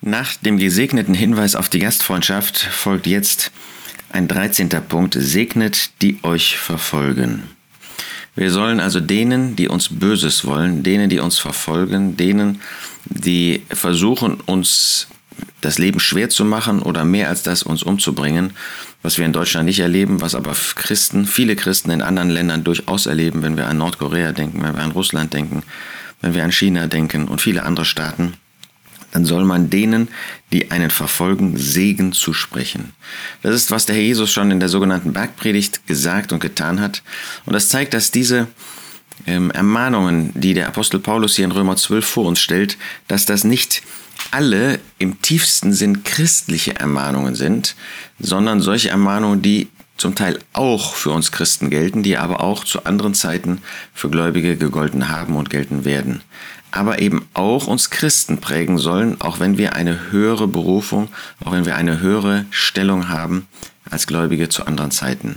Nach dem gesegneten Hinweis auf die Gastfreundschaft folgt jetzt ein 13. Punkt. Segnet, die euch verfolgen. Wir sollen also denen, die uns Böses wollen, denen, die uns verfolgen, denen, die versuchen, uns das Leben schwer zu machen oder mehr als das uns umzubringen, was wir in Deutschland nicht erleben, was aber Christen, viele Christen in anderen Ländern durchaus erleben, wenn wir an Nordkorea denken, wenn wir an Russland denken, wenn wir an China denken und viele andere Staaten dann soll man denen, die einen verfolgen, Segen zusprechen. Das ist, was der Herr Jesus schon in der sogenannten Bergpredigt gesagt und getan hat. Und das zeigt, dass diese ähm, Ermahnungen, die der Apostel Paulus hier in Römer 12 vor uns stellt, dass das nicht alle im tiefsten Sinn christliche Ermahnungen sind, sondern solche Ermahnungen, die zum Teil auch für uns Christen gelten, die aber auch zu anderen Zeiten für Gläubige gegolten haben und gelten werden aber eben auch uns Christen prägen sollen, auch wenn wir eine höhere Berufung, auch wenn wir eine höhere Stellung haben als Gläubige zu anderen Zeiten.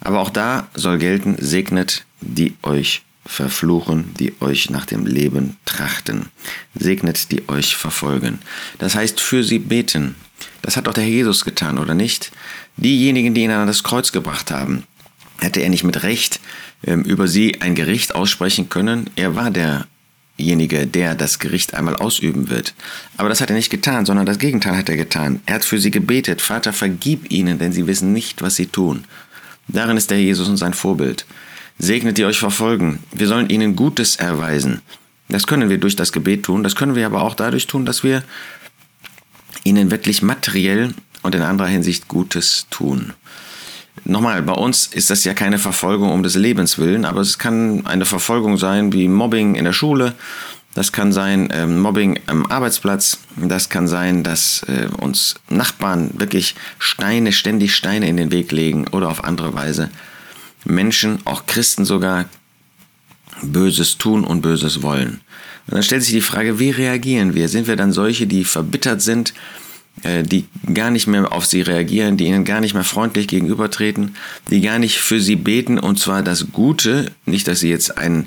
Aber auch da soll gelten, segnet, die euch verfluchen, die euch nach dem Leben trachten. Segnet, die euch verfolgen. Das heißt, für sie beten. Das hat auch der Herr Jesus getan, oder nicht? Diejenigen, die ihn an das Kreuz gebracht haben, hätte er nicht mit Recht ähm, über sie ein Gericht aussprechen können. Er war der derjenige, der das Gericht einmal ausüben wird. Aber das hat er nicht getan, sondern das Gegenteil hat er getan. Er hat für sie gebetet, Vater, vergib ihnen, denn sie wissen nicht, was sie tun. Darin ist der Jesus und sein Vorbild. Segnet die euch verfolgen. Wir sollen ihnen Gutes erweisen. Das können wir durch das Gebet tun, das können wir aber auch dadurch tun, dass wir ihnen wirklich materiell und in anderer Hinsicht Gutes tun. Nochmal, bei uns ist das ja keine Verfolgung um des Lebens willen, aber es kann eine Verfolgung sein wie Mobbing in der Schule, das kann sein ähm, Mobbing am Arbeitsplatz, das kann sein, dass äh, uns Nachbarn wirklich Steine, ständig Steine in den Weg legen oder auf andere Weise Menschen, auch Christen sogar, Böses tun und Böses wollen. Und dann stellt sich die Frage, wie reagieren wir? Sind wir dann solche, die verbittert sind, die gar nicht mehr auf sie reagieren, die ihnen gar nicht mehr freundlich gegenübertreten, die gar nicht für sie beten und zwar das Gute, nicht, dass sie jetzt eine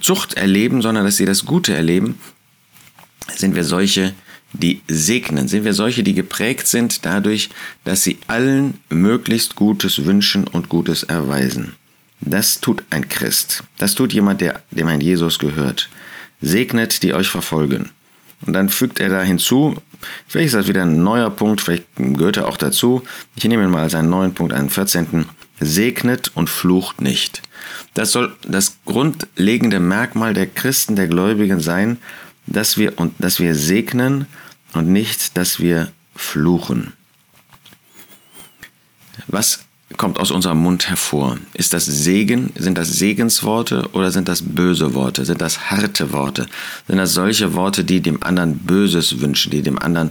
Zucht erleben, sondern dass sie das Gute erleben, sind wir solche, die segnen, sind wir solche, die geprägt sind dadurch, dass sie allen möglichst Gutes wünschen und Gutes erweisen. Das tut ein Christ. Das tut jemand, der, dem ein Jesus gehört. Segnet, die euch verfolgen. Und dann fügt er da hinzu, vielleicht ist das wieder ein neuer Punkt, vielleicht gehört er auch dazu. Ich nehme ihn mal als einen neuen Punkt, einen 14. Segnet und flucht nicht. Das soll das grundlegende Merkmal der Christen, der Gläubigen sein, dass wir, und, dass wir segnen und nicht, dass wir fluchen. Was kommt aus unserem Mund hervor? Ist das Segen? Sind das Segensworte oder sind das böse Worte? Sind das harte Worte? Sind das solche Worte, die dem anderen Böses wünschen, die dem anderen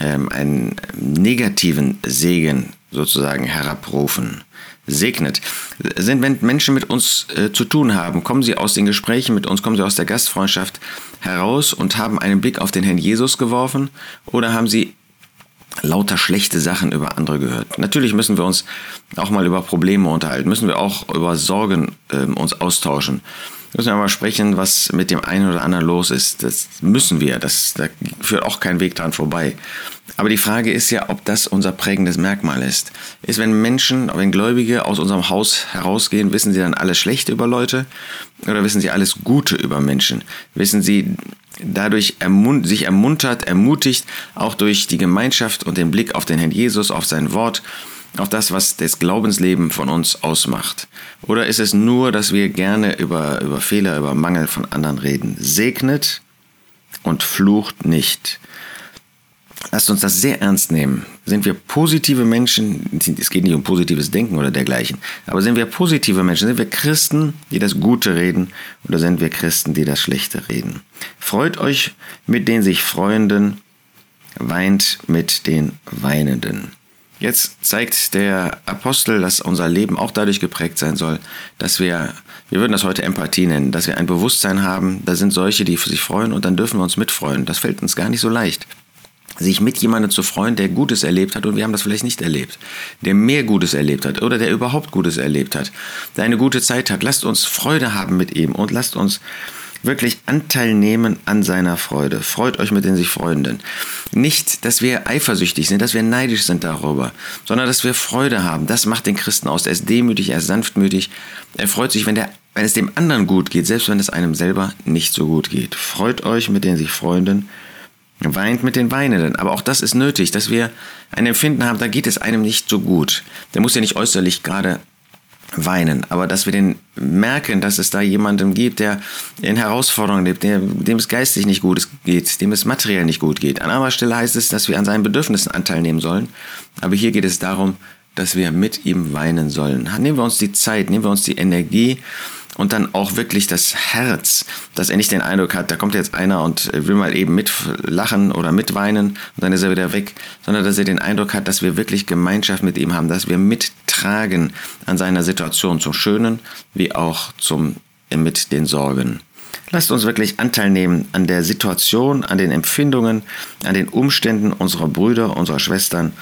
ähm, einen negativen Segen sozusagen herabrufen? Segnet. Sind, wenn Menschen mit uns äh, zu tun haben, kommen sie aus den Gesprächen mit uns, kommen sie aus der Gastfreundschaft heraus und haben einen Blick auf den Herrn Jesus geworfen oder haben sie lauter schlechte Sachen über andere gehört. Natürlich müssen wir uns auch mal über Probleme unterhalten, müssen wir auch über Sorgen äh, uns austauschen. Müssen wir mal sprechen, was mit dem einen oder anderen los ist. Das müssen wir. Das, da führt auch kein Weg dran vorbei. Aber die Frage ist ja, ob das unser prägendes Merkmal ist. Ist, wenn Menschen, wenn Gläubige aus unserem Haus herausgehen, wissen sie dann alles Schlechte über Leute oder wissen sie alles Gute über Menschen? Wissen sie dadurch ermunt sich ermuntert, ermutigt, auch durch die Gemeinschaft und den Blick auf den Herrn Jesus, auf sein Wort, auf das, was das Glaubensleben von uns ausmacht? Oder ist es nur, dass wir gerne über, über Fehler, über Mangel von anderen reden? Segnet und flucht nicht. Lasst uns das sehr ernst nehmen. Sind wir positive Menschen, es geht nicht um positives Denken oder dergleichen, aber sind wir positive Menschen, sind wir Christen, die das Gute reden oder sind wir Christen, die das Schlechte reden? Freut euch mit den sich Freuenden, weint mit den Weinenden. Jetzt zeigt der Apostel, dass unser Leben auch dadurch geprägt sein soll, dass wir, wir würden das heute Empathie nennen, dass wir ein Bewusstsein haben, da sind solche, die sich freuen und dann dürfen wir uns mitfreuen. Das fällt uns gar nicht so leicht sich mit jemandem zu freuen, der Gutes erlebt hat und wir haben das vielleicht nicht erlebt, der mehr Gutes erlebt hat oder der überhaupt Gutes erlebt hat, der eine gute Zeit hat. Lasst uns Freude haben mit ihm und lasst uns wirklich Anteil nehmen an seiner Freude. Freut euch mit den sich Freunden. Nicht, dass wir eifersüchtig sind, dass wir neidisch sind darüber, sondern dass wir Freude haben. Das macht den Christen aus. Er ist demütig, er ist sanftmütig. Er freut sich, wenn, der, wenn es dem anderen gut geht, selbst wenn es einem selber nicht so gut geht. Freut euch mit den sich Freunden. Weint mit den Weinenden. Aber auch das ist nötig, dass wir ein Empfinden haben, da geht es einem nicht so gut. Der muss ja nicht äußerlich gerade weinen, aber dass wir den merken, dass es da jemanden gibt, der in Herausforderungen lebt, der, dem es geistig nicht gut geht, dem es materiell nicht gut geht. An anderer Stelle heißt es, dass wir an seinen Bedürfnissen Anteil nehmen sollen, aber hier geht es darum, dass wir mit ihm weinen sollen. Nehmen wir uns die Zeit, nehmen wir uns die Energie und dann auch wirklich das Herz, dass er nicht den Eindruck hat, da kommt jetzt einer und will mal eben mitlachen oder mitweinen und dann ist er wieder weg, sondern dass er den Eindruck hat, dass wir wirklich Gemeinschaft mit ihm haben, dass wir mittragen an seiner Situation zum Schönen wie auch zum mit den Sorgen. Lasst uns wirklich Anteil nehmen an der Situation, an den Empfindungen, an den Umständen unserer Brüder, unserer Schwestern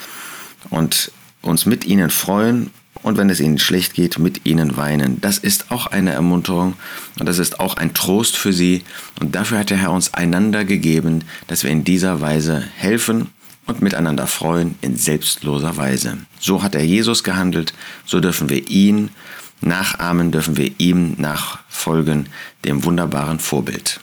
und uns mit ihnen freuen und wenn es ihnen schlecht geht, mit ihnen weinen. Das ist auch eine Ermunterung und das ist auch ein Trost für sie. Und dafür hat der Herr uns einander gegeben, dass wir in dieser Weise helfen und miteinander freuen in selbstloser Weise. So hat er Jesus gehandelt, so dürfen wir ihn nachahmen, dürfen wir ihm nachfolgen, dem wunderbaren Vorbild.